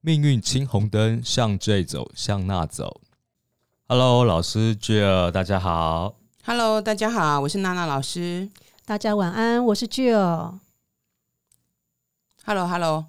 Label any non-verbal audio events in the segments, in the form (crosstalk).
命运青红灯，向这走，向那走。Hello，老师 Jill，大家好。Hello，大家好，我是娜娜老师。大家晚安，我是 Jill。Hello，Hello，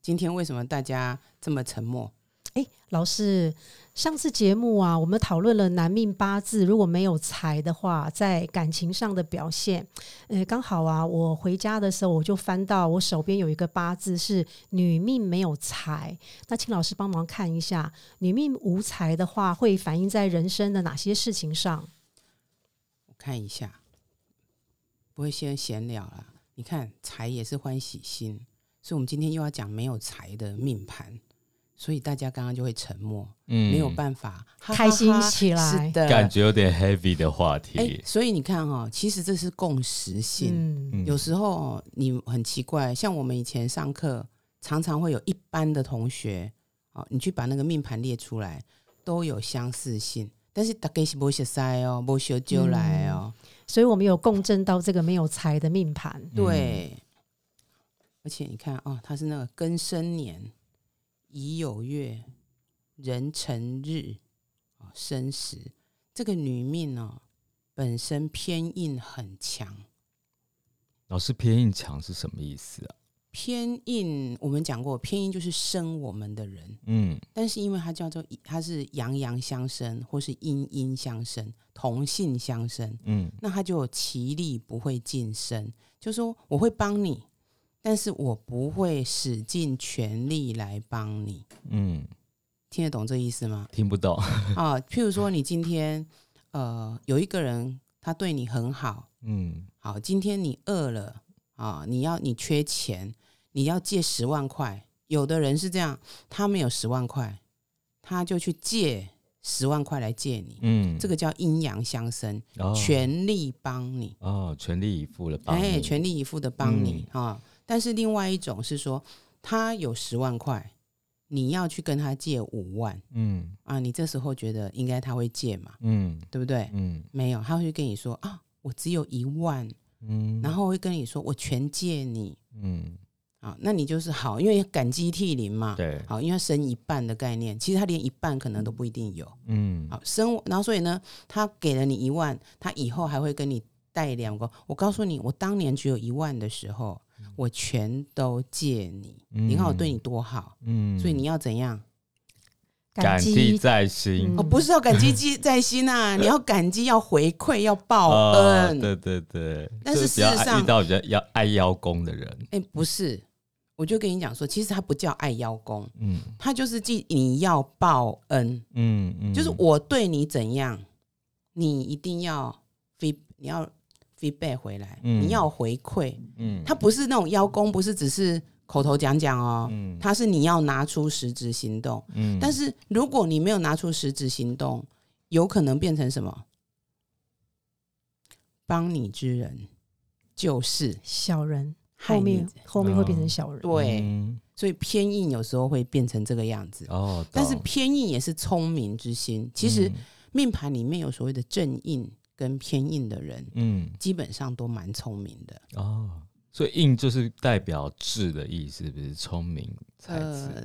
今天为什么大家这么沉默？哎，老师，上次节目啊，我们讨论了男命八字如果没有财的话，在感情上的表现。呃，刚好啊，我回家的时候我就翻到我手边有一个八字是女命没有财，那请老师帮忙看一下，女命无财的话会反映在人生的哪些事情上？我看一下，不会先闲聊了。你看财也是欢喜心，所以我们今天又要讲没有财的命盘，所以大家刚刚就会沉默，嗯没有办法哈哈哈开心起来是的，感觉有点 heavy 的话题。哎、所以你看哈、其实这是共识性。嗯，嗯有时候哦你很奇怪，像我们以前上课，常常会有一班的同学，哦，你去把那个命盘列出来，都有相似性，但是大概是不学塞哦，不学就来哦，所以我们有共振到这个没有财的命盘。对。而且你看哦，它是那个庚申年乙酉月壬辰日啊生时，这个女命哦本身偏硬很强，老师偏硬强是什么意思啊？偏硬我们讲过，偏硬就是生我们的人，嗯。但是因为它叫做它是阳阳相生，或是阴阴相生，同性相生，嗯。那它就有其力不会近身，就说我会帮你，但是我不会使尽全力来帮你，嗯，听得懂这意思吗？听不懂。啊，譬如说你今天呃有一个人他对你很好，嗯。好，今天你饿了啊，你要你缺钱，你要借十万块。有的人是这样，他没有十万块，他就去借十万块来借你，嗯，这个叫阴阳相生，哦。全力帮你，哦，全力以赴的帮哎，全力以赴的帮你啊。但是另外一种是说，他有十万块，你要去跟他借五万嗯啊，你这时候觉得应该他会借嘛，嗯对不对？嗯没有，他会跟你说啊，我只有一万，嗯，然后会跟你说我全借你。嗯啊，那你就是好，因为感激涕零嘛。对，好，因为他生一半的概念，其实他连一半可能都不一定有。嗯好，生，然后所以呢，他给了你一万，他以后还会跟你带两个。我告诉你，我当年只有一万的时候，我全都借你。你看我对你多好，嗯，所以你要怎样？感激在心嗯哦，不是要感激记在心啊，(laughs) 你要感激，要回馈，要报哦恩。对对对，但是事实上遇到比较要爱邀功的人，哎，不是，我就跟你讲说，其实他不叫爱邀功，嗯他就是记你要报恩。嗯嗯，就是我对你怎样，你一定要 feed，你要 feedback 回来，嗯你要回馈。嗯他不是那种邀功，不是只是口头讲讲哦，嗯他是你要拿出实质行动。嗯但是如果你没有拿出实质行动，有可能变成什么？帮你之人就是小人后面后面会变成小人。对，嗯所以偏硬有时候会变成这个样子。哦，但是偏硬也是聪明之心。其实嗯命盘里面有所谓的正印跟偏硬的人，嗯。基本上都蛮聪明的。哦，所以硬就是代表智的意思，不是聪明才智。呃，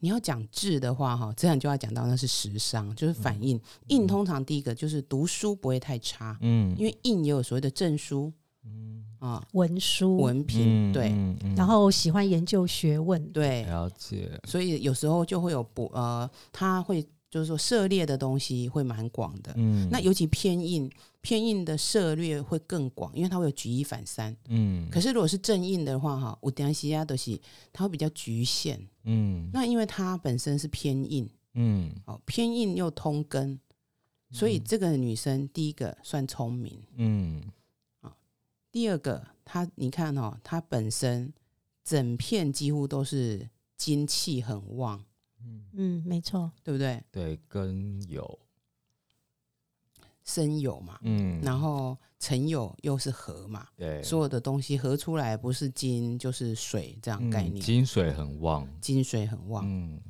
你要讲智的话，哈，这样就要讲到那是时商，就是反应。硬通常第一个就是读书不会太差，嗯。因为硬也有所谓的证书嗯。啊、文书，文凭，嗯对。嗯嗯。然后喜欢研究学问，对，了解，所以有时候就会有不呃，他会就是说涉猎的东西会蛮广的。嗯那尤其偏硬，偏硬的涉猎会更广，因为它会有举一反三。嗯可是如果是正印的话，哈，我等西亚都是它会比较局限。嗯那因为它本身是偏硬，嗯哦，偏硬又通根，所以这个女生第一个算聪明，嗯啊第二个她你看哦，她本身整片几乎都是精气很旺，嗯，没错，对不对？对，跟有。生有嘛，嗯，然后成有又是合嘛，对，所有的东西合出来不是金就是水这样概嗯念，金水很旺，金水很旺。嗯。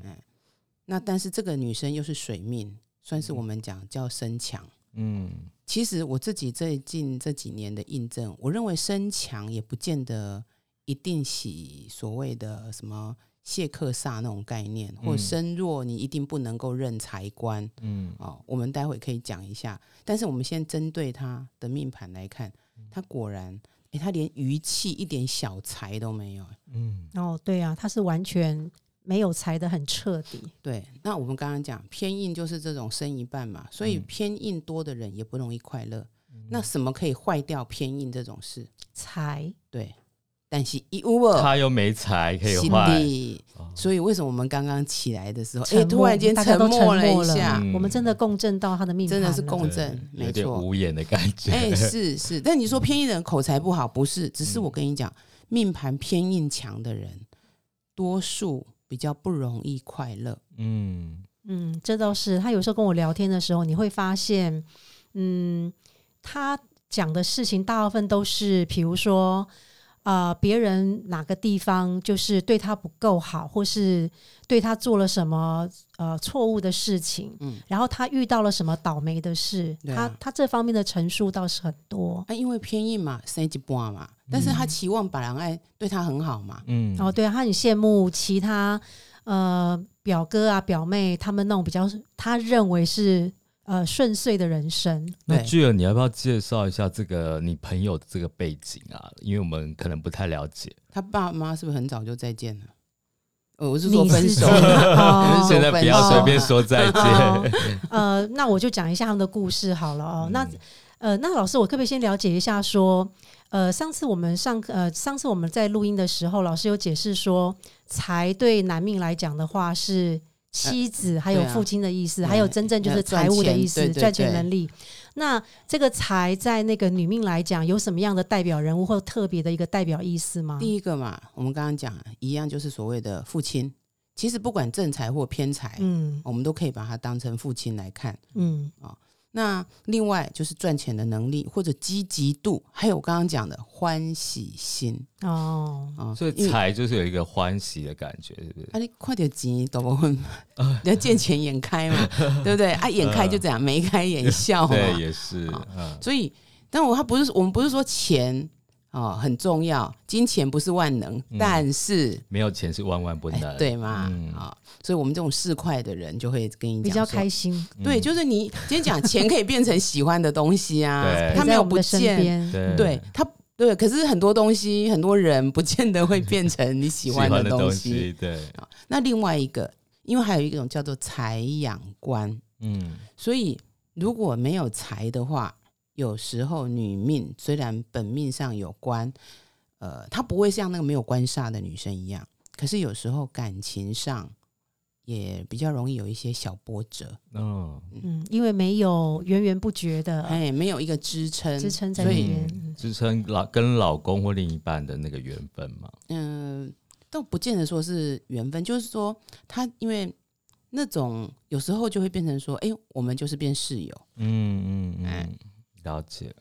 那但是这个女生又是水命，算是我们讲叫身强。嗯。其实我自己最近这几年的印证，我认为身强也不见得一定喜所谓的什么谢克萨那种概念，或嗯身弱你一定不能够认财官嗯哦。我们待会可以讲一下，但是我们先针对他的命盘来看，嗯他果然，诶，他连余气一点小财都没有。嗯哦，对啊，他是完全没有财的很彻底。对，那我们刚刚讲偏硬就是这种生一半嘛，所以嗯偏硬多的人也不容易快乐。那什么可以坏掉偏硬这种事？财对，但是一无他又没财可以心换，所以为什么我们刚刚起来的时候，哎、突然间沉默了一下，嗯。我们真的共振到他的命盘，真的是共对振，有点没错。无言的感觉。哎、是是，但你说偏硬人口才不好，不是，只是嗯我跟你讲，命盘偏硬强的人，多数比较不容易快乐。嗯。嗯，这倒是。他有时候跟我聊天的时候，你会发现，嗯，他讲的事情大部分都是，比如说，呃，别人哪个地方就是对他不够好，或是对他做了什么呃错误的事情，嗯然后他遇到了什么倒霉的事，啊他他这方面的陈述倒是很多。啊，因为偏硬嘛，生一半嘛，但是他嗯期望把人爱对他很好嘛。嗯哦，对啊，他很羡慕其他呃表哥啊表妹他们那种比较他认为是呃顺遂的人生。那对巨儿，你要不要介绍一下这个你朋友的这个背景啊？因为我们可能不太了解。他爸妈是不是很早就再见了？呃，我是说 (laughs) 分手现在不要随便说再见。(laughs) 哦呃，那我就讲一下他们的故事好了哦。那嗯呃，那老师，我可不可以先了解一下说，呃，上次我们上课呃，上次我们在录音的时候，老师有解释说，财对男命来讲的话是妻子还有父亲的意思，啊还有真正就是财务的意思，赚钱能力。那这个财在那个女命来讲，有什么样的代表人物或特别的一个代表意思吗？第一个嘛，我们刚刚讲一样，就是所谓的父亲。其实不管正财或偏财，嗯我们都可以把它当成父亲来看。嗯那另外就是赚钱的能力或者积极度，还有我刚刚讲的欢喜心哦，啊。所以财就是有一个欢喜的感觉，是不是？啊，你快点急，懂不懂？你要见钱眼开嘛，(laughs) 对不对？啊，眼开就这样，眉开眼笑嘛。对，也是。嗯所以，但我他不是我们不是说钱哦很重要，金钱不是万能，嗯但是没有钱是万万不哎能。对嘛嗯啊、所以我们这种市侩的人就会跟你比较开心，嗯对，就是你今天讲钱可以变成喜欢的东西啊对，他没有不见，对对他。对，可是很多东西，很多人不见得会变成你喜欢的的东西，西。对，那另外一个，因为还有一种叫做财养观，嗯所以如果没有财的话，有时候女命虽然本命上有官，呃，她不会像那个没有官煞的女生一样，可是有时候感情上也比较容易有一些小波折，嗯，嗯，因为没有源源不绝的哎，没有一个支撑，支撑在所以那边。嗯支撑老跟老公或另一半的那个缘分嘛。嗯、倒不见得说是缘分，就是说他因为那种有时候就会变成说，哎，我们就是变室友，嗯嗯哎嗯，了解。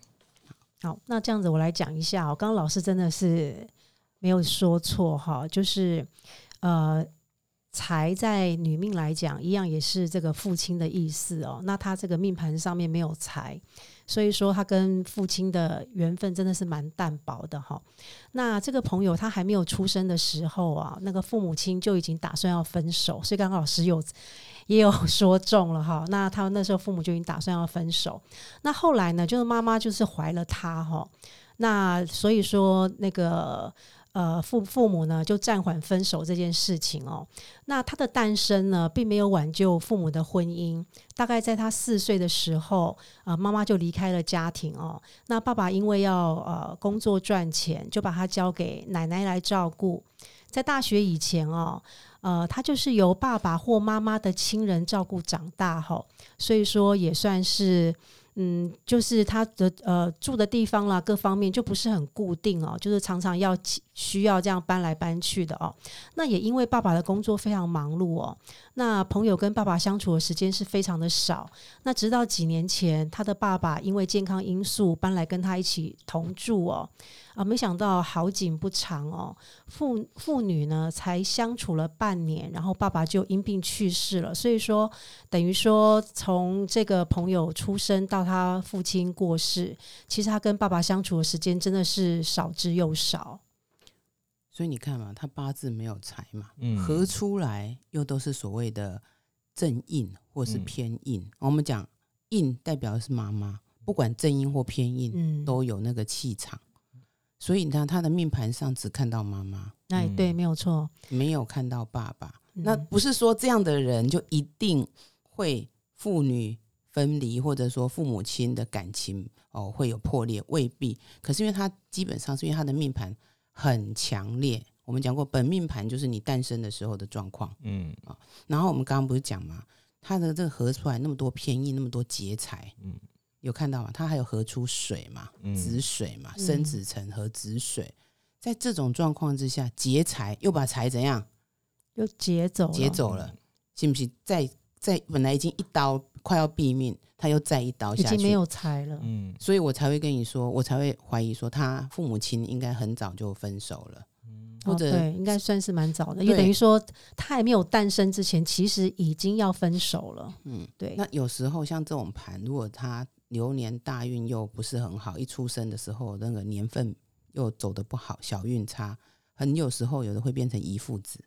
好，那这样子我来讲一下哦。刚刚老师真的是没有说错哈，就是呃，财在女命来讲，一样也是这个父亲的意思哦。那他这个命盘上面没有财，所以说他跟父亲的缘分真的是蛮淡薄的哈。那这个朋友他还没有出生的时候啊，那个父母亲就已经打算要分手，所以刚刚老师有也有说中了哈。(laughs) 那他那时候父母就已经打算要分手。那后来呢，就是妈妈就是怀了他哈，那所以说那个呃父父母呢就暂缓分手这件事情哦。那他的诞生呢，并没有挽救父母的婚姻。大概在他四岁的时候，呃，妈妈就离开了家庭哦。那爸爸因为要呃工作赚钱，就把他交给奶奶来照顾。在大学以前哦，呃，他就是由爸爸或妈妈的亲人照顾长大哈、所以说也算是。嗯，就是他的呃住的地方啦，各方面就不是很固定哦，就是常常要需要这样搬来搬去的哦。那也因为爸爸的工作非常忙碌哦，那朋友跟爸爸相处的时间是非常的少。那直到几年前，他的爸爸因为健康因素搬来跟他一起同住哦，啊，没想到好景不长哦，父父女呢才相处了半年，然后爸爸就因病去世了。所以说，等于说从这个朋友出生到他父亲过世，其实他跟爸爸相处的时间真的是少之又少。所以你看嘛，他八字没有财嘛，嗯合出来又都是所谓的正印或是嗯偏印。我们讲印代表的是妈妈，不管正印或偏印，嗯，都有那个气场。所以你看他的命盘上只看到妈妈，哎，对，嗯没有错。没有看到爸爸。那嗯不是说这样的人就一定会父女分离，或者说父母亲的感情哦会有破裂，未必。可是因为他基本上是因为他的命盘很强烈，我们讲过本命盘就是你诞生的时候的状况。嗯然后我们刚刚不是讲嘛，它的这个合出来那么多偏印，那么多劫财，嗯有看到吗？它还有合出水嘛，嗯子水嘛，嗯生子辰和子水。在这种状况之下，劫财又把财怎样又劫走，劫走了，信不信？再再本来已经一刀快要毙命，他又再一刀下去，已经没有财了。嗯所以我才会跟你说，我才会怀疑说他父母亲应该很早就分手了，嗯或哦，者对，应该算是蛮早的，也对等于说他还没有诞生之前，其实已经要分手了。嗯。对，那有时候像这种盘，如果他流年大运又不是很好，一出生的时候那个年份又走的不好，小运差，很有时候有的会变成遗父子。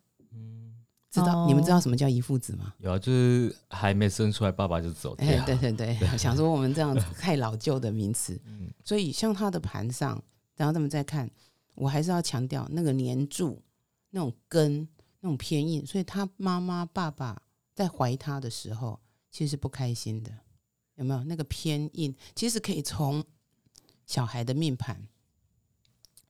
嗯，知道、哦你们知道什么叫遗父子吗？有啊，就是还没生出来，爸爸就走掉。哎，对对 (laughs) 对，想说我们这样子太老旧的名词，嗯所以像他的盘上，然后他们再看，我还是要强调那个年柱、那种根、那种偏硬，所以他妈妈、爸爸在怀他的时候，其实是不开心的，有没有？那个偏硬，其实可以从小孩的命盘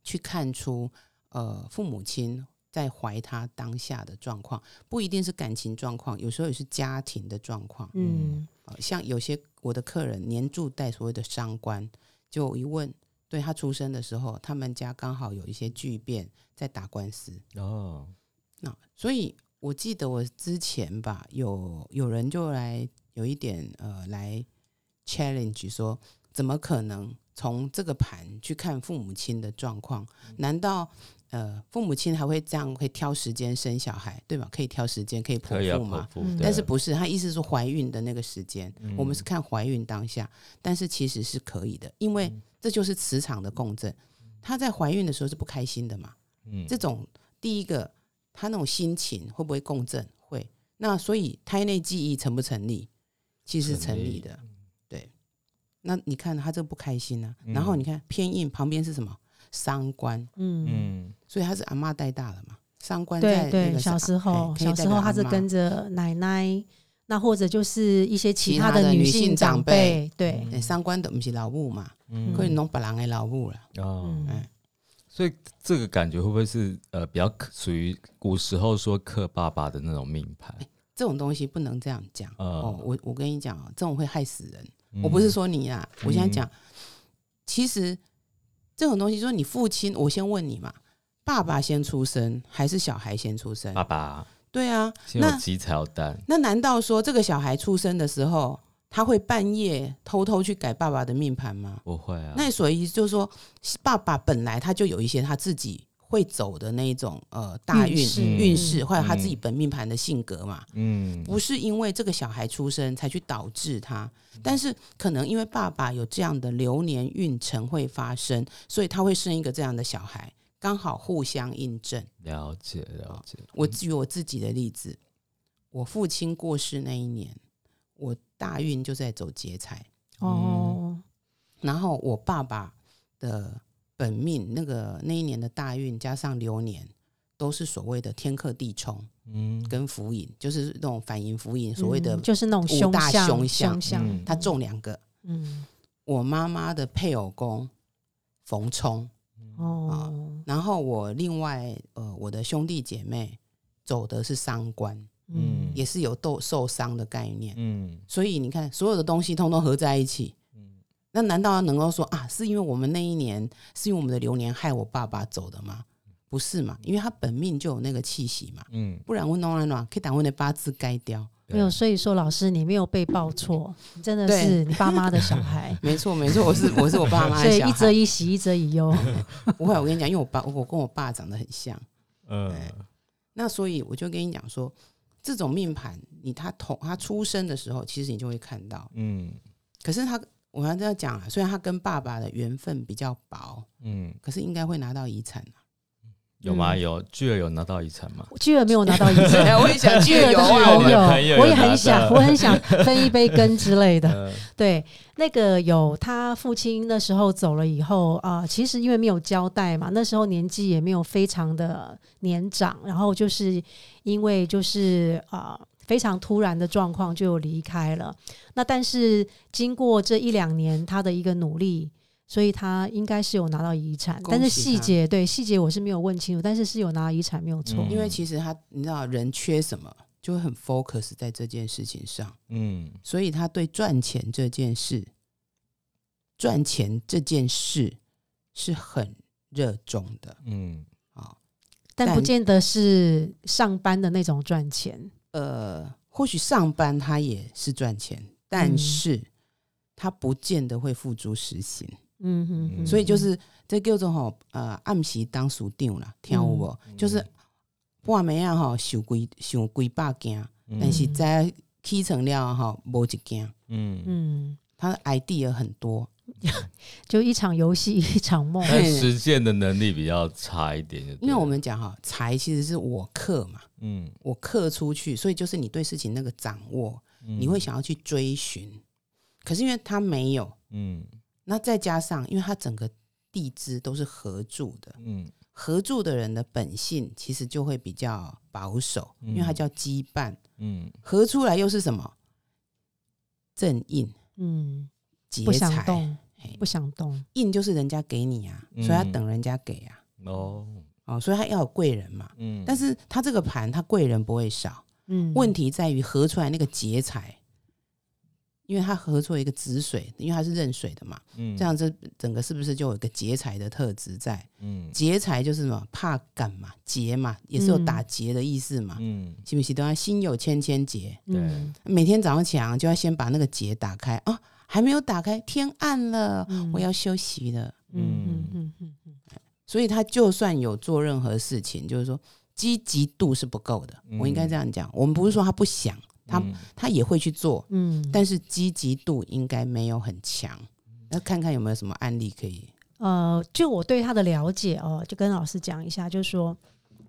去看出，呃，父母亲在怀他当下的状况，不一定是感情状况，有时候也是家庭的状况。嗯，呃像有些我的客人年柱带所谓的伤官，就一问，对他出生的时候，他们家刚好有一些巨变，在打官司。哦，那所以我记得我之前吧，有有人就来有一点呃来 challenge 说，怎么可能从这个盘去看父母亲的状况？难道呃父母亲还会这样会挑时间生小孩，对吧？可以挑时间，可以剖腹嘛？但是不是他意思是说怀孕的那个时间，嗯我们是看怀孕当下，但是其实是可以的，因为这就是磁场的共振。她在怀孕的时候是不开心的嘛？嗯这种第一个，她那种心情会不会共振？会。那所以胎内记忆成不成立？其实成立的。对。那你看她这个不开心呢、嗯然后你看偏硬旁边是什么？伤官，嗯，嗯。所以他是阿妈带大的嘛。三官在小时候小时候他是跟着奶奶，那或者就是一些其其他的的女女性长长辈。对，哎伤官的不是老母嘛，嗯。可以弄别人的老母了。哦，嗯。哎，所以这个感觉会不会是呃比较克属于古时候说克爸爸的那种命盘？这种东西不能这样讲、呃哦。我我跟你讲哦，这种会害死人。嗯。我不是说你啊，我现在嗯。讲，其实这种东西，说你父亲，我先问你嘛，爸爸先出生还是小孩先出生？爸爸对啊，那先有鸡才有蛋，那难道说这个小孩出生的时候，他会半夜偷偷去改爸爸的命盘吗？不会啊。那所以就是说，爸爸本来他就有一些他自己会走的那一种呃大运运势或者他嗯自己本命盘的性格嘛。嗯不是因为这个小孩出生才去导致他，但是可能因为爸爸有这样的流年运程会发生，所以他会生一个这样的小孩，刚好互相印证。了解了解，我举我自己的例子，我父亲过世那一年，我大运就在走劫财，哦，然后我爸爸的本命那个那一年的大运加上流年，都是所谓的天克地冲嗯。跟福引，就是那种反迎福引，所谓的嗯就是那种五大凶相凶相凶相嗯，他中两个。嗯，我妈妈的配偶宫逢冲，哦，然后我另外呃我的兄弟姐妹走的是伤官，嗯，也是有斗受伤的概念，嗯。所以你看所有的东西通通合在一起，那难道能够说啊是因为我们那一年是因为我们的流年害我爸爸走的吗？不是嘛，因为他本命就有那个气息嘛，嗯，不然我弄来弄可以打我的八字该掉。没有，所以说老师你没有被报错，你真的是你爸妈的小孩，(laughs) 没错没错，我是我是我爸妈所以一的小孩，则一喜，一则一忧。(laughs) 不会，我跟你讲，因为我爸我跟我爸长得很像。(laughs) 呃那所以我就跟你讲说，这种命盘，你他同他出生的时候，其实你就会看到。嗯可是他，我还是要讲啊，虽然他跟爸爸的缘分比较薄，嗯。可是应该会拿到遗产啊。有吗？嗯。有巨儿有拿到遗产吗？巨儿没有拿到遗产，哎，(laughs) 我也想巨儿 (laughs) 有当啊，我们然朋友有，我也很想，我很想 (laughs) 分一杯羹之类的。呃对，那个有他父亲那时候走了以后啊、其实因为没有交代嘛，那时候年纪也没有非常的年长，然后就是因为就是啊、非常突然的状况就离开了。那但是经过这一两年他的一个努力。所以他应该是有拿到遗产，但是细节对细节我是没有问清楚，但是是有拿到遗产没有错。嗯因为其实他，你知道人缺什么，就会很 focus 在这件事情上，嗯所以他对赚钱这件事，赚钱这件事是很热衷的嗯啊。但不见得是上班的那种赚钱。呃，或许上班他也是赚钱，但嗯。是他不见得会付诸实行。嗯哼哼，所以就是这叫做吼呃暗时当属长啦，听有无？就是半暝啊吼想几想几百件，嗯。但是在起床了吼无一件，嗯，嗯，他的 idea 很多，(laughs) 就一场游戏 (laughs) 一场梦。但实践的能力比较差一点就，因为我们讲哈财其实是我克嘛，嗯。我克出去，所以就是你对事情那个掌握，嗯。你会想要去追寻，可是因为他没有，嗯。那再加上因为他整个地支都是合住的，嗯。合住的人的本性其实就会比较保守，因为它嗯叫羁绊。嗯。合出来又是什么？正印嗯，劫不想财，不想动。印就是人家给你啊，嗯。所以他等人家给啊，哦。哦，所以他要有贵人嘛。嗯，但是他这个盘，他贵人不会少，嗯，问题在于合出来那个劫财，因为他合出了一个子水，因为他是壬水的嘛，嗯。这样这整个是不是就有一个劫财的特质在？嗯。劫财就是什么怕赶嘛，劫嘛，也是有打劫的意思嘛，嗯。是不是？等下心有千千结，嗯。每天早上起来就要先把那个结打开啊，还没有打开，天暗了，嗯我要休息了。嗯嗯嗯嗯嗯所以他就算有做任何事情，就是说积极度是不够的。嗯我应该这样讲，我们不是说他不想，他嗯他也会去做，嗯，但是积极度应该没有很强。那看看有没有什么案例可以？呃，就我对他的了解哦，就跟老师讲一下，就是说，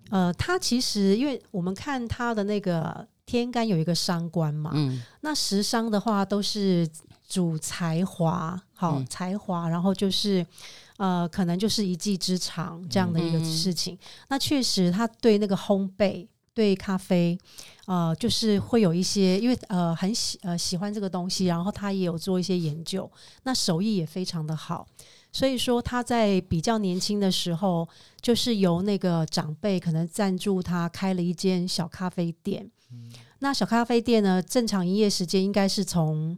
呃，他其实因为我们看他的那个天干有一个伤官嘛，嗯那食伤的话都是主才华，好、嗯才华，然后就是呃，可能就是一技之长这样的一个嗯事情。那确实，他对那个烘焙、对咖啡，呃，就是会有一些，因为呃很喜呃喜欢这个东西，然后他也有做一些研究，那手艺也非常的好。所以说他在比较年轻的时候，就是由那个长辈可能赞助他开了一间小咖啡店。那小咖啡店呢，正常营业时间应该是从，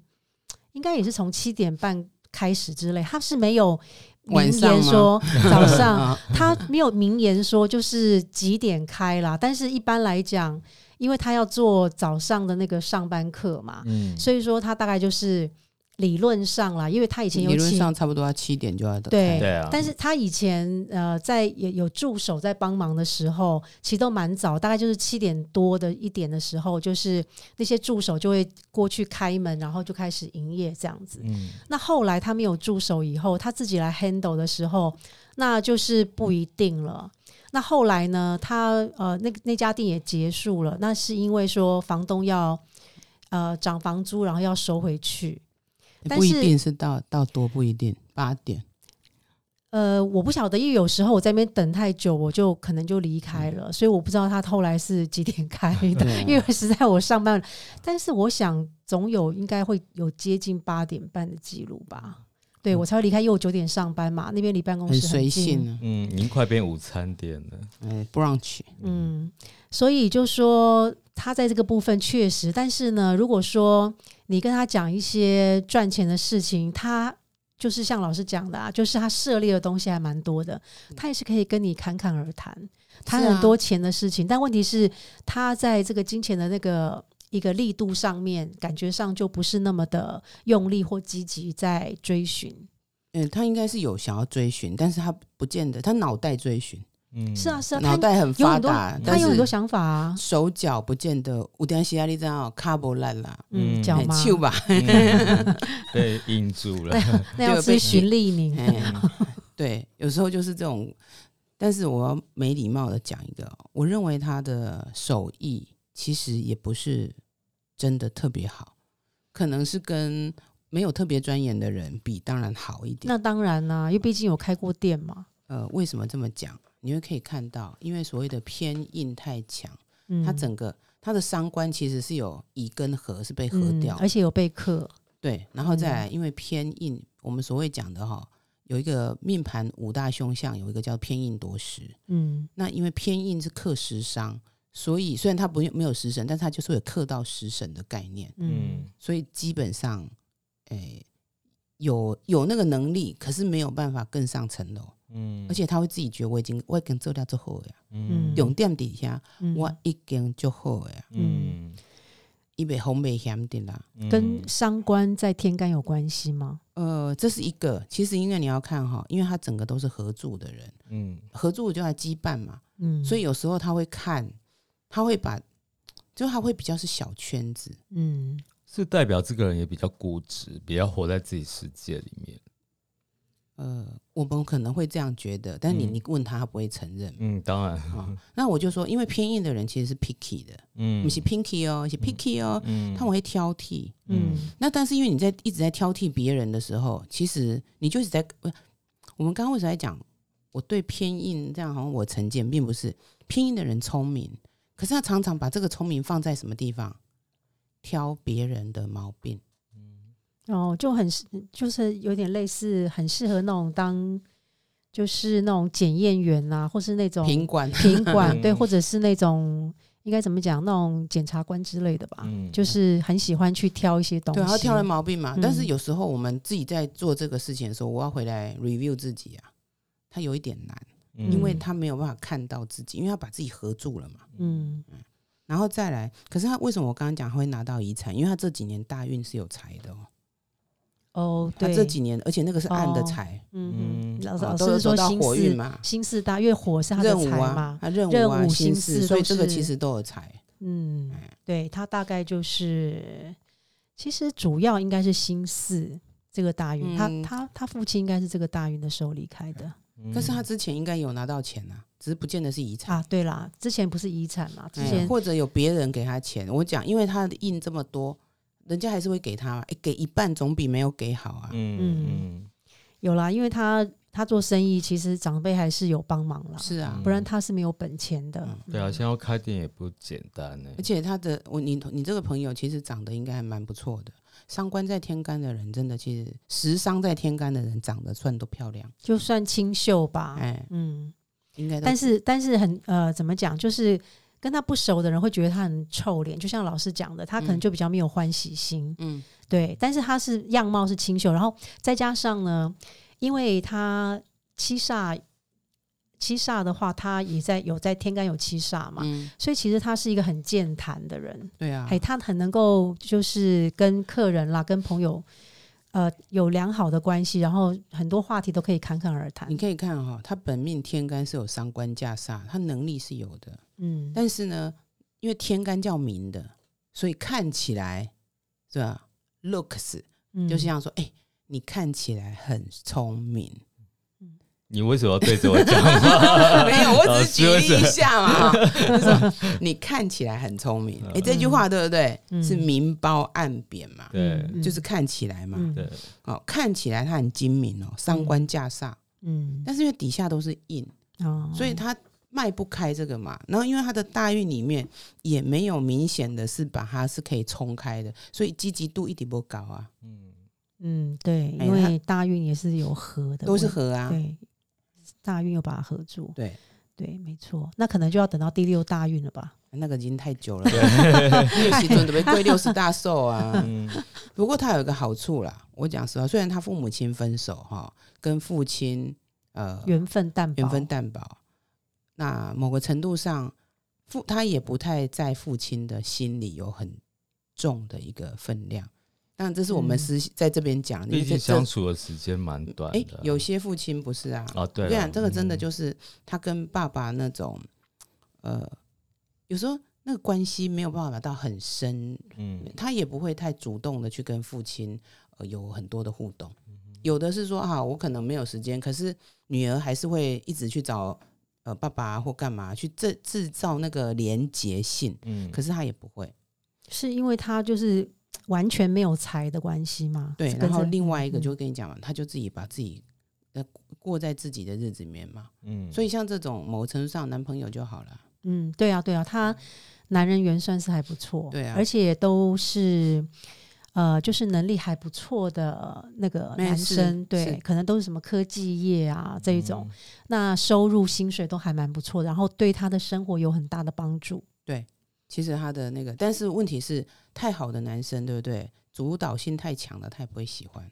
应该也是从七点半开始之类，他是没有明言说 (laughs) 早上，啊 (laughs) 他没有明言说就是几点开啦，但是一般来讲，因为他要做早上的那个上班课嘛，嗯。所以说他大概就是理论上啦，因为他以前有理论上差不多要七点就要等。对对啊，但是他以前呃，在有有助手在帮忙的时候，其实都蛮早，大概就是七点多的一点的时候，就是那些助手就会过去开门，然后就开始营业这样子。嗯那后来他没有助手以后，他自己来 handle 的时候，那就是不一定了。那后来呢，他呃那那家店也结束了，那是因为说房东要呃涨房租，然后要收回去。但不一定是到到多不一定八点。呃，我不晓得，因为有时候我在那边等太久，我就可能就离开了，所以我不知道他后来是几点开的。(laughs) 因为实在我上班，但是我想总有应该会有接近八点半的记录吧。对我才会离开，因为我九点上班嘛，那边离办公室很随性啊，嗯，已经快变午餐店了，哎，brunch，嗯，所以就说他在这个部分确实，但是呢，如果说你跟他讲一些赚钱的事情，他就是像老师讲的啊，就是他涉猎的东西还蛮多的，他也是可以跟你侃侃而谈，谈很多钱的事情。但问题是，他在这个金钱的那个一个力度上面，感觉上就不是那么的用力或积极在追寻。嗯，他应该是有想要追寻，但是他不见得，他脑袋追寻，嗯，是啊，是啊，他脑袋很有很多，发达，他有很多想法啊，手脚不见得。五点西亚你知道卡不烂啦，嗯，脚麻，手吧，嗯。(laughs) 被印住了，那要吃就被循利宁。哎，对，有时候就是这种但是我要没礼貌的讲一个哦，我认为他的手艺其实也不是真的特别好，可能是跟没有特别钻研的人比，当然好一点。那当然啦、因为毕竟有开过店嘛。呃，为什么这么讲？你会可以看到，因为所谓的偏硬太强，嗯，它整个它的伤官其实是有乙跟合是被合掉，嗯而且有被克。对，然后再嗯来，因为偏硬，我们所谓讲的哈，有一个命盘五大凶相，有一个叫偏硬夺食。嗯那因为偏硬是克食伤，所以虽然他不用没有食神，但是他就是会有克到食神的概念，嗯。所以基本上，诶、有有那个能力，可是没有办法更上层楼，嗯。而且他会自己觉得我已经我已经做掉之后呀，嗯。用点底下嗯。我已经就好呀，嗯。一北红北险的啦。嗯。跟伤官在天干有关系吗？呃，这是一个，其实因为你要看哈，因为他整个都是合住的人，嗯。合住就来羁绊嘛，嗯，所以有时候他会看，他会把，就他会比较是小圈子，嗯。是代表这个人也比较固执，比较活在自己世界里面。呃，我们可能会这样觉得，但你嗯。你问他，他不会承认嗯，当然，啊、那我就说，因为偏硬的人其实是 picky 的，嗯。不是 pinky 哦，是 picky 哦，嗯。他们会挑剔。嗯。那但是因为你在一直在挑剔别人的时候，其实你就一直在，呃我们刚刚为什么在讲？我对偏硬这样好像我成见，并不是偏硬的人聪明，可是他常常把这个聪明放在什么地方？挑别人的毛病。嗯哦，就很适就是有点类似，很适合那种当就是那种检验员啊，或是那种品管品管 (laughs) 对，嗯或者是那种应该怎么讲，那种检察官之类的吧，嗯就是很喜欢去挑一些东西。对，他挑了毛病嘛。嗯但是有时候我们自己在做这个事情的时候，我要回来 review 自己啊，他有一点难，嗯因为他没有办法看到自己，因为他把自己合住了嘛。嗯然后再来，可是他为什么我刚刚讲他会拿到遗产？因为他这几年大运是有财的哦，哦，他对，这几年，而且那个是暗的哦财，嗯嗯嗯，老师说到火运嘛，心四大，因为火是他的财嘛，，他任任务啊，务心心思，思都所以这个其实都有财。嗯哎，对他大概就是，其实主要应该是心四这个大运，他嗯他他父亲应该是这个大运的时候离开的可是他之前应该有拿到钱啊，只是不见得是遗产。啊。对啦，之前不是遗产嘛，之哎前或者有别人给他钱，我讲，因为他的印这么多，人家还是会给他嘛，哎给一半总比没有给好啊。嗯嗯有啦，因为他他做生意，其实长辈还是有帮忙啦，是啊，不然他是没有本钱的。嗯对啊，现在要开店也不简单呢而。且他的我你你这个朋友其实长得应该还蛮不错的，伤官在天干的人真的其实食伤在天干的人长得算都漂亮，就算清秀吧，哎，嗯，应该但是但是很呃，怎么讲，就是跟他不熟的人会觉得他很臭脸，就像老师讲的，他可能嗯就比较没有欢喜心，嗯对。但是他是样貌是清秀，然后再加上呢，因为他七煞。七煞的话，他也在有在天干有七煞嘛，嗯，所以其实他是一个很健谈的人，对啊哎、，他很能够就是跟客人啦、跟朋友，呃，有良好的关系，然后很多话题都可以侃侃而谈你。可以看哈、他本命天干是有伤官架煞，他能力是有的，嗯，但是呢，因为天干叫明的，所以看起来是吧？looks 嗯就像说，哎、你看起来很聪明。你为什么要对着我讲？话？(laughs) 没有，我只是举例一下嘛。就是说你看起来很聪明，哎、这句话对不对？嗯。是明褒暗贬嘛，对。嗯就是看起来嘛。嗯。对，哦，看起来他很精明哦，三观架煞，嗯，但是因为底下都是印，哦，所以他迈不开这个嘛。然后因为他的大运里面也没有明显的是把它是可以冲开的，所以积极度一点不高啊，嗯。嗯，对，哎因为大运也是有合的，都是，合啊。对，大运又把它合住，对，对，没错，那可能就要等到第六大运了吧？那个已经太久了，那个时准准备归六十大寿啊。(laughs) 嗯不过他有一个好处啦，我讲实话，虽然他父母亲分手哈，跟父亲呃缘分淡薄，缘分淡薄，那某个程度上，父他也不太在父亲的心里有很重的一个分量。当然，这是我们嗯私在这边讲，毕竟相处的时间蛮短哎、的。有些父亲不是啊，啊，对这个真的嗯就是他跟爸爸那种，呃，有时候那个关系没有办法到很深，嗯他也不会太主动的去跟父亲呃有很多的互动。嗯有的是说啊，我可能没有时间，可是女儿还是会一直去找呃爸爸或干嘛去制制造那个连结性，嗯，可是他也不会。是因为他就是完全没有财的关系吗？对，然后另外一个嗯就跟你讲嘛，他就自己把自己呃过在自己的日子里面嘛。嗯，所以像这种某程度上男朋友就好了。嗯，对啊，对啊，他男人缘算是还不错，对啊而且都是呃，就是能力还不错的那个男生，对，可能都是什么科技业啊这一种，嗯那收入薪水都还蛮不错的，然后对他的生活有很大的帮助。其实他的那个，但是问题是，太好的男生，对不对？主导性太强了，他也不会喜欢。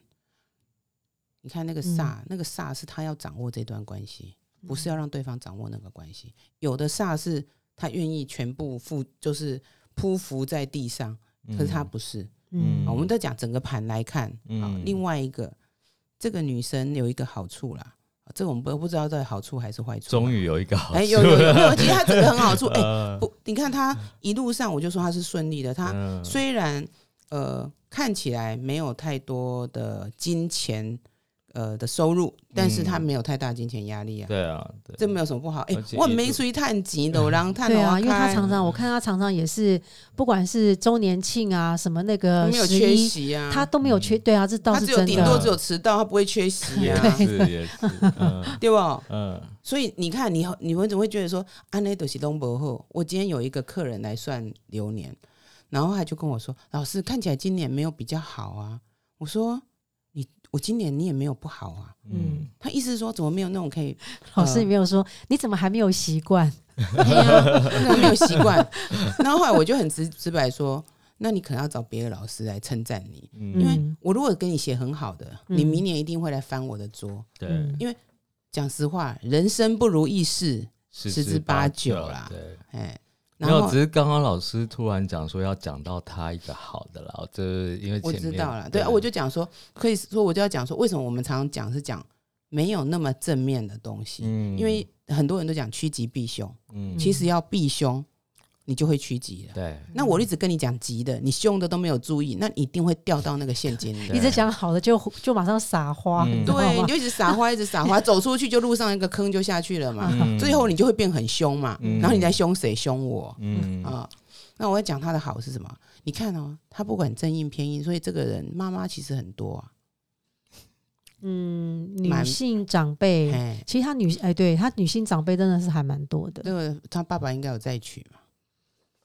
你看那个煞，那个煞是他要掌握这段关系，不是要让对方掌握那个关系。有的煞是他愿意全部付，就是匍匐在地上，可是他不是。嗯我们在讲整个盘来看，啊嗯，另外一个，这个女生有一个好处啦，啊这我们不不知道在好处还是坏处啊。终于有一个好哎，欸有有 (laughs) 有没有？其实他这个很好处，(laughs) 哎，呃不，你看他一路上我就说他是顺利的，她嗯虽然呃看起来没有太多的金钱呃的收入，但是她嗯没有太大金钱压力啊，对啊，对，这没有什么不好。哎我一路没出去探集的，我让探对啊，因为他常常我看他常常也是，不管是周年庆啊，什么那个没有缺，席啊，他都没有缺。对啊，这倒他只有是真的。顶多只有迟到，他不会缺席啊，(laughs) 是也是，嗯 (laughs) 对吧？嗯所以你看，你你们怎么会觉得说安内都是东伯后？我今天有一个客人来算流年，然后他就跟我说：“老师，看起来今年没有比较好啊。”我说：“你我今年你也没有不好啊。嗯，”他意思是说，怎么没有那种可以？老师，你没有说，你怎么还没有习惯？(laughs) 没有习惯。然后后来我就很直直白说：“那你可能要找别的老师来称赞你，嗯因为嗯我如果跟你写很好的，嗯你明年一定会来翻我的桌。对，嗯因为讲实话，人生不如意事，十十之八九啦对。哎，没有，然后只是刚刚老师突然讲说要讲到他一个好的啦，这因为我知道了，对啊，我就讲说，可以说我就要讲说，为什么我们常常讲是讲没有那么正面的东西，嗯。因为很多人都讲趋吉避凶，嗯。其实要避凶，你就会趋吉了。对那我一直跟你讲吉的，你凶的都没有注意，那你一定会掉到那个陷阱里。对 (laughs) 一直讲好的就就马上撒花，对，你？就一直撒花，一直撒花，(laughs) 走出去就路上一个坑就下去了嘛。嗯最后你就会变很凶嘛，嗯然后你在凶谁？凶我嗯啊！那我要讲他的好是什么？你看哦，他不管正印偏印，所以这个人妈妈其实很多啊。嗯，女性长辈，哎，其实他女哎，对他女性长辈真的是还蛮多的。那个他爸爸应该有再娶嘛？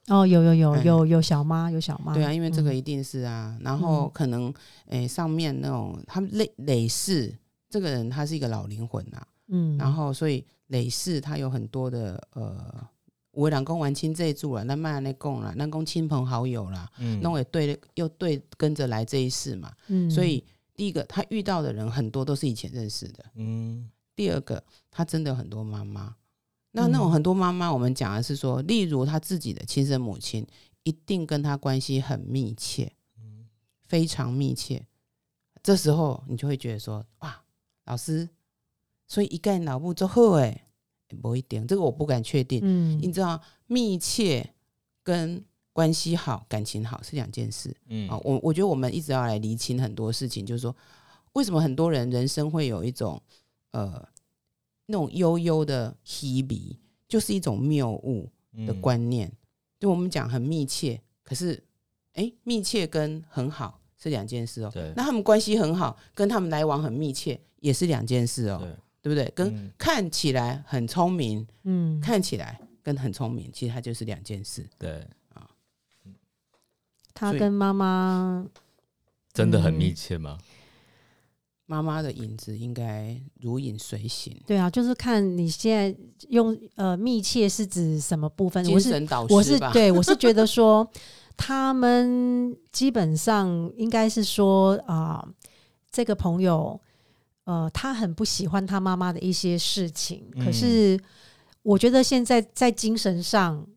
哦，有有有哎有有小妈，有小妈。对啊，因为这个嗯一定是啊。然后嗯可能诶、上面那种他们累累世这个人他是一个老灵魂啊，嗯，然后所以累世他有很多的呃。我两公完亲这一柱了，那慢那供了，那供亲朋好友啦，嗯那我也对又对跟着来这一世嘛，嗯所以第一个他遇到的人很多都是以前认识的，嗯第二个他真的有很多妈妈，那那种嗯很多妈妈，我们讲的是说，例如她自己的亲生母亲，一定跟她关系很密切，嗯非常密切。这时候你就会觉得说，哇，老师，所以一概脑部之后，哎，不一定，这个我不敢确定。嗯你知道，密切跟关系好、感情好是两件事嗯啊。我我觉得我们一直要来厘清很多事情，就是说，为什么很多人人生会有一种呃那种悠悠的希比，就是一种谬误的嗯观念。就我们讲很密切，可是哎，密切跟很好是两件事哦。对那他们关系很好，跟他们来往很密切也是两件事哦，对对不对？跟嗯看起来很聪明，嗯，看起来跟很聪明，其实它就是两件事。对，所以他跟妈妈真的很嗯密切吗？妈妈的影子应该如影随形，对啊，就是看你现在用呃密切是指什么部分？我是精神导我是？对我是觉得说，他们基本上应该是说啊、这个朋友呃，他很不喜欢他妈妈的一些事情，可嗯是我觉得现在在精神上，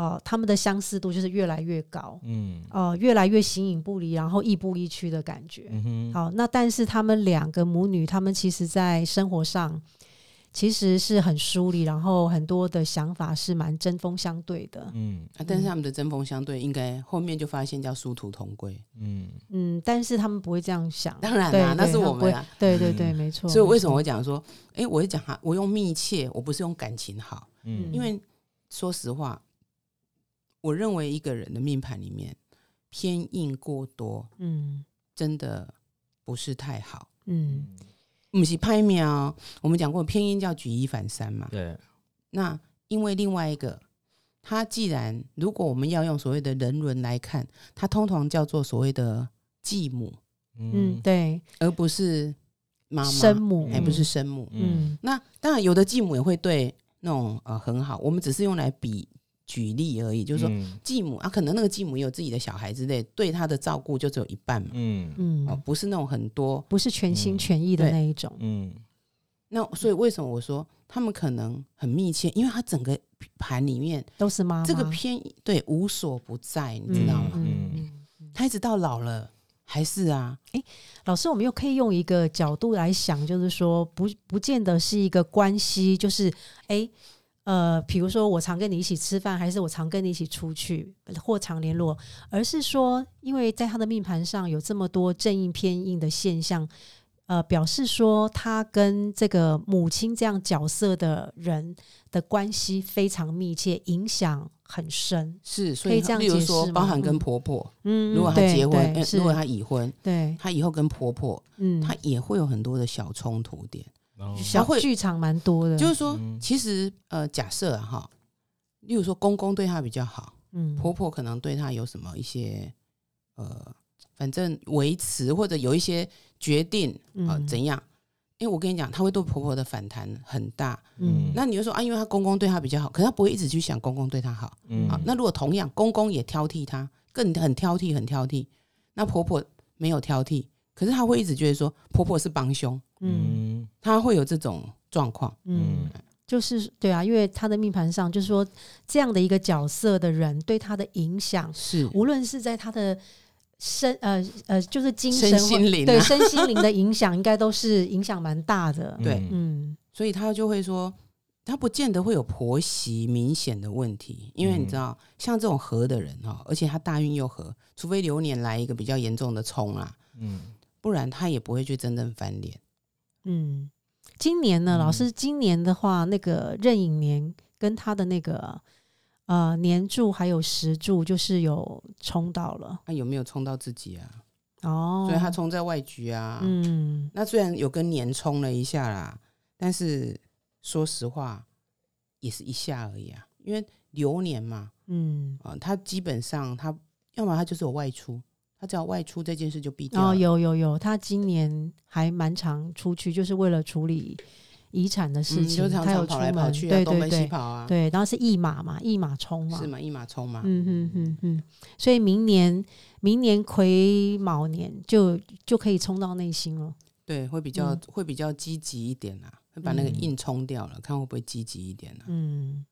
呃，他们的相似度就是越来越高，嗯呃，越来越形影不离，然后亦步亦趋的感觉。嗯哼，好，那但是他们两个母女，他们其实在生活上其实是很疏离，然后很多的想法是蛮针锋相对的。嗯啊，但是他们的针锋相对，应该后面就发现叫殊途同归。嗯嗯，但是他们不会这样想。当然对啦，那是我们啊。对对对，没错。所以为什么我讲说，哎，我会讲哈，我用密切，我不是用感情好，嗯因为说实话，我认为一个人的命盘里面偏硬过多，嗯真的不是太好。嗯不是拍秒，我们讲过偏硬叫举一反三嘛。对，那因为另外一个，它既然如果我们要用所谓的人伦来看，它通常叫做所谓的继母，嗯，对，而不是妈妈，生母还不是生母。嗯那当然，有的继母也会对那种呃很好，我们只是用来比举例而已，就是说嗯继母啊，可能那个继母也有自己的小孩之类，对他的照顾就只有一半嘛，嗯嗯哦，不是那种很多。不是全心嗯全意的那一种。嗯那所以为什么我说他们可能很密切？因为他整个盘里面都是妈妈这个偏对无所不在，你知道吗？嗯嗯嗯他一直到老了还是啊，哎老师，我们又可以用一个角度来想，就是说，不不见得是一个关系，就是诶，呃，比如说我常跟你一起吃饭，还是我常跟你一起出去或常联络，而是说，因为在他的命盘上有这么多正印偏印的现象。呃，表示说他跟这个母亲这样角色的人的关系非常密切，影响很深。是，所以可以这样解释吗包含跟嗯婆婆，嗯，如果她对结婚，如果她已婚，对，她以后跟婆婆，嗯，她也会有很多的小冲突点。然后小会剧场蛮多的，就是说，嗯其实呃，假设啊哈，例如说公公对她比较好，嗯婆婆可能对她有什么一些呃，反正维持或者有一些决定啊、怎样？因为我跟你讲，她会对婆婆的反弹很大。嗯那你就说啊，因为她公公对她比较好，可是她不会一直去想公公对她好。嗯好，那如果同样公公也挑剔她，更很挑剔，很挑剔，那婆婆没有挑剔，可是他会一直觉得说婆婆是帮凶，嗯。嗯她会有这种状况。嗯。嗯，就是对啊，因为他的命盘上就是说这样的一个角色的人对他的影响，是。无论是在他的身呃呃，就是精神身心灵啊。对身心灵的影响，应该都是影响蛮大的。(laughs) 对。嗯。嗯所以他就会说，他不见得会有婆媳明显的问题，因为你知道，像这种合的人哦，而且他大运又合，除非流年来一个比较严重的冲啊，嗯不然他也不会去真正翻脸。嗯，今年呢，嗯老师今年的话，那个壬寅年跟他的那个呃年柱还有时柱，就是有冲到了那有没有冲到自己啊？哦，所以他冲在外局啊。嗯那虽然有跟年冲了一下啦，但是说实话，也是一下而已啊。因为流年嘛，嗯。啊、他基本上他要么他就是有外出，他只要外出这件事就必掉了。哦，有有有，他今年还蛮常出去，就是为了处理遗产的事嗯，情，就常他有跑来跑，去啊，东奔西对对对跑啊，对，然后是一马嘛，一马冲嘛，是嘛？一马冲嘛，嗯嗯嗯嗯，所以明年明年癸卯年就就可以冲到内心了。对，会比较、嗯会比较积极一点啊，会把那个嗯硬冲掉了，看会不会积极一点啊。嗯，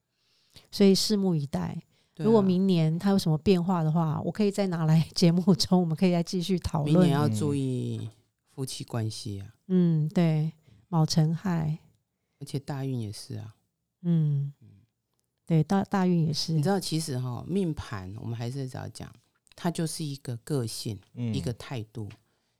所以拭目以待。如果明年它有什么变化的话，我可以再拿来节目中，我们可以再继续讨论。明年要注意夫妻关系啊，嗯，对，卯辰亥，而且大运也是啊。嗯，对，大大运也是。你知道，其实哈、命盘我们还是要讲，它就是一个个性，嗯。一个态度，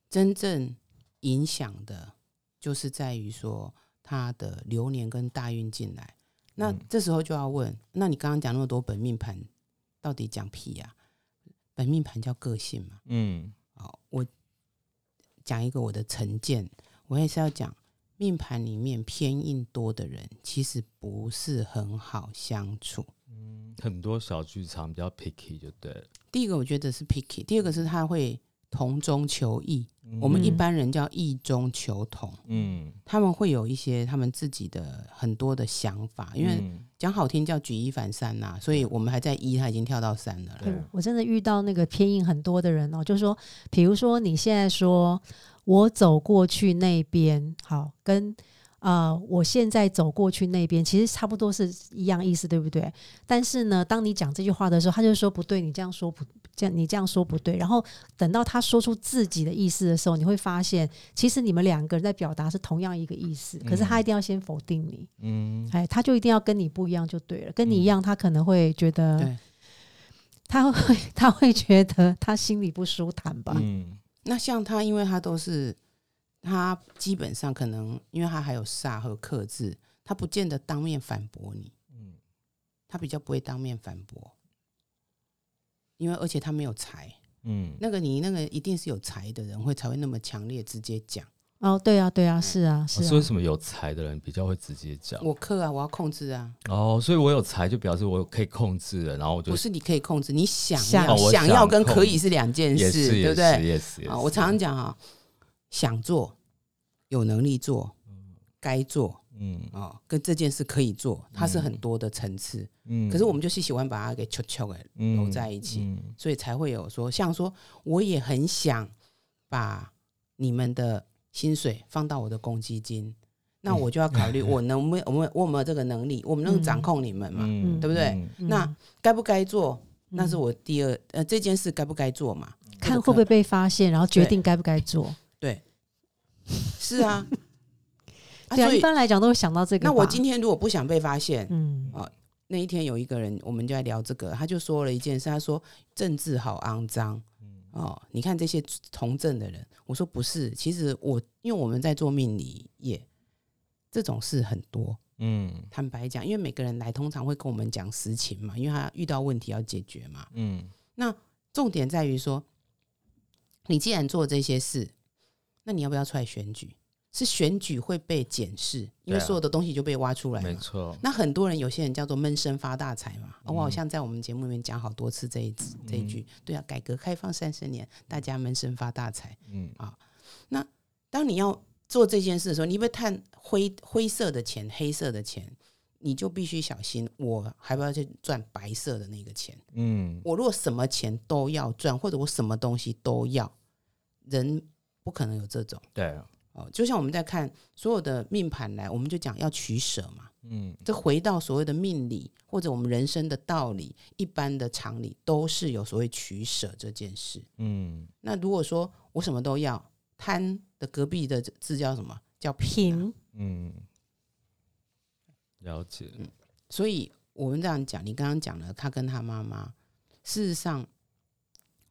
真正影响的，就是在于说他的流年跟大运进来。那嗯这时候就要问，那你刚刚讲那么多本命盘，到底讲屁呀、本命盘叫个性嘛？嗯好，我讲一个我的成见，我也是要讲命盘里面偏硬多的人，其实不是很好相处。嗯，很多小剧场比较 picky 就对了。第一个我觉得是 picky，第二个是他会同中求异，嗯。我们一嗯般人叫异中求同，嗯，他们会有一些他们自己的很多的想法，因为嗯讲好听叫举一反三呐、所以我们还在一，他已经跳到三了。对对我真的遇到那个偏硬很多的人哦，就是说，比如说你现在说我走过去那边，好，跟呃我现在走过去那边，其实差不多是一样意思，对不对？但是呢，当你讲这句话的时候，他就说不对，你这样说不这样你这样说不对。然后等到他说出自己的意思的时候，你会发现，其实你们两个人在表达是同样一个意思，可是他一定要先否定你，嗯哎，他就一定要跟你不一样就对了。跟你一样，他可能会觉得对，他会他会觉得他心里不舒坦吧？嗯那像他，因为他都是他基本上可能，因为他还有煞和克制，他不见得当面反驳你，嗯他比较不会当面反驳，因为而且他没有才，嗯那个你那个一定是有才的人会才会那么强烈直接讲，哦，对啊，对啊，是啊，是啊哦所以为。什么有才的人比较会直接讲？我克啊，我要控制啊，哦，所以我有才就表示我可以控制了，然后我就不是你可以控制，你想想要哦想想要跟可以是两件事，对不对？也是也啊，是我常常讲啊，想做，有能力做，该做嗯啊，跟这件事可以做，它是很多的层次。嗯可是我们就是喜欢把它给悄悄的揉在一起，嗯所以才会有说，像说我也很想把你们的薪水放到我的公积金，那我就要考虑我能不能我们我有没有这个能力，我们能掌控你们嘛？嗯对不对那该不该做？那是嗯我第二呃这件事该不该做嘛？看会不会被发现，然后决定该不该做。对？(laughs) 是啊，啊对啊，所以一般来讲都会想到这个。那我今天如果不想被发现，嗯那一天有一个人，我们就在聊这个，他就说了一件事，他说政治好肮脏。哦，你看这些从政的人，我说不是，其实我因为我们在做命理业，这种事很多。嗯坦白讲，因为每个人来通常会跟我们讲实情嘛，因为他遇到问题要解决嘛。嗯那重点在于说，你既然做这些事，那你要不要出来选举？是选举会被检视，因为所有的东西就被挖出来嘛。没错，那很多人，有些人叫做闷声发大财嘛。嗯我好像在我们节目里面讲好多次这一字这一句。对啊，改革开放三十年，大家闷声发大财。嗯啊，那当你要做这件事的时候，你被探灰灰色的钱、黑色的钱，你就必须小心，我还不要去赚白色的那个钱。嗯我如果什么钱都要赚，或者我什么东西都要，人不可能有这种对啊哦。就像我们在看所有的命盘来，我们就讲要取舍嘛。嗯这回到所谓的命理或者我们人生的道理，一般的常理都是有所谓取舍这件事。嗯那如果说我什么都要，贪的隔壁的字叫什么？叫贫嗯，了解，嗯所以我们这样讲，你刚刚讲了他跟他妈妈，事实上，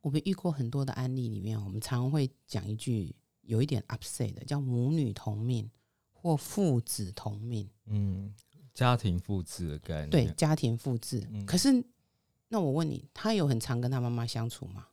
我们遇过很多的案例里面，我们常会讲一句有一点 upset 的，叫母女同命或父子同命，嗯，家庭复制的概念，对，家庭复制。嗯可是，那我问你，他有很常跟他妈妈相处吗？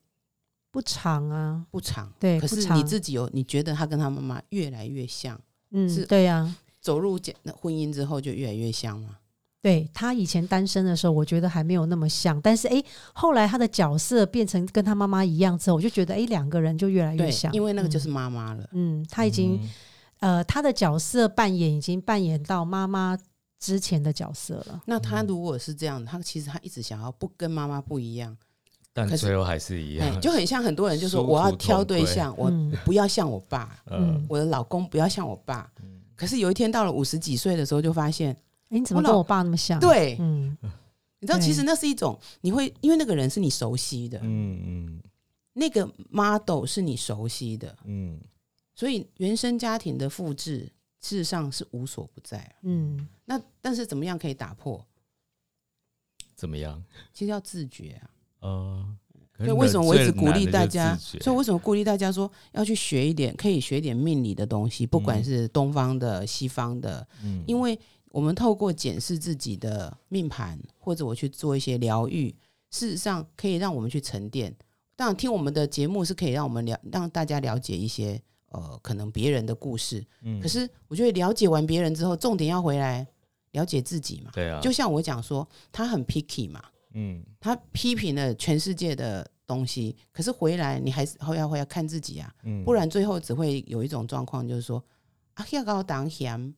不长啊，不常。对，可是你自己有，你觉得他跟他妈妈越来越像，嗯是嗯，对呀、走入结婚姻之后就越来越像吗？对他以前单身的时候，我觉得还没有那么像，但是哎，后来他的角色变成跟他妈妈一样之后，我就觉得哎，两个人就越来越对像，，因为那个就是嗯妈妈了。嗯，他已经、呃，他的角色扮演已经扮演到妈妈之前的角色了。那他如果是这样，他其实他一直想要不跟妈妈不一样，但最后还是一哎，样，就很像很多人就说我要挑对象，(laughs) 我嗯不要像我爸，嗯我的老公不要像我爸。可是有一天到了五十几岁的时候，就发现，诶，你怎么跟我爸那么像？，对，嗯，(laughs) 你知道，其实那是一种你会因为那个人是你熟悉的，嗯嗯那个 model 是你熟悉的，嗯所以原生家庭的复制事实上是无所不在。嗯，那但是怎么样可以打破？怎么样？其实要自觉啊。呃，所以是为什么我一直鼓励大家？所以为什么鼓励大家说要去学一点，可以学一点命理的东西，不管嗯是东方的、西方的，嗯因为我们透过检视自己的命盘，或者我去做一些疗愈，事实上可以让我们去沉淀。当然，听我们的节目是可以让我们了让大家了解一些呃可能别人的故事。嗯可是我觉得了解完别人之后，重点要回来了解自己嘛。对啊，就像我讲说，他很 picky 嘛，嗯他批评了全世界的东西，可是回来你还是后要回来看自己啊，嗯，不然最后只会有一种状况，就是说啊，要搞当嫌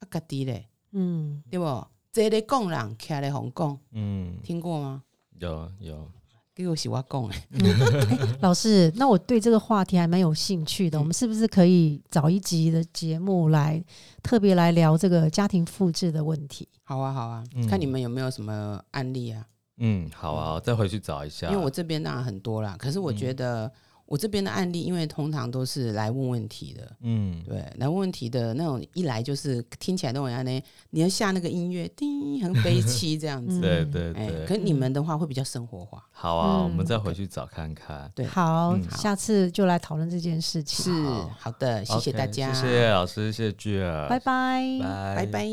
啊，家己嘞，嗯，对不？这咧讲人，徛咧红讲，嗯听过吗？有有结果是我讲诶，(laughs) 老师，那我对这个话题还蛮有兴趣的。嗯我们是不是可以找一集的节目来特别来聊这个家庭复制的问题？好啊好啊，嗯看你们有没有什么案例啊？嗯，好啊，再回去找一下。因为我这边当然很多啦，可是我觉得我这边的案例，因为通常都是来问问题的，嗯，对，来问问题的那种，一来就是听起来都很像呢，你要下那个音乐，叮，很悲 (laughs) 戚这样子。对对哎，对，可是你们的话会比较生活化，好啊，嗯我们再回去找看看。对好，嗯下次就来讨论这件事情。是好好的，谢谢大家，谢谢老师，谢谢巨儿，拜拜。拜拜拜。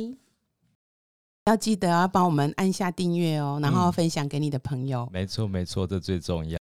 要记得要帮我们按下订阅哦，然后嗯分享给你的朋友。没错没错，这最重要。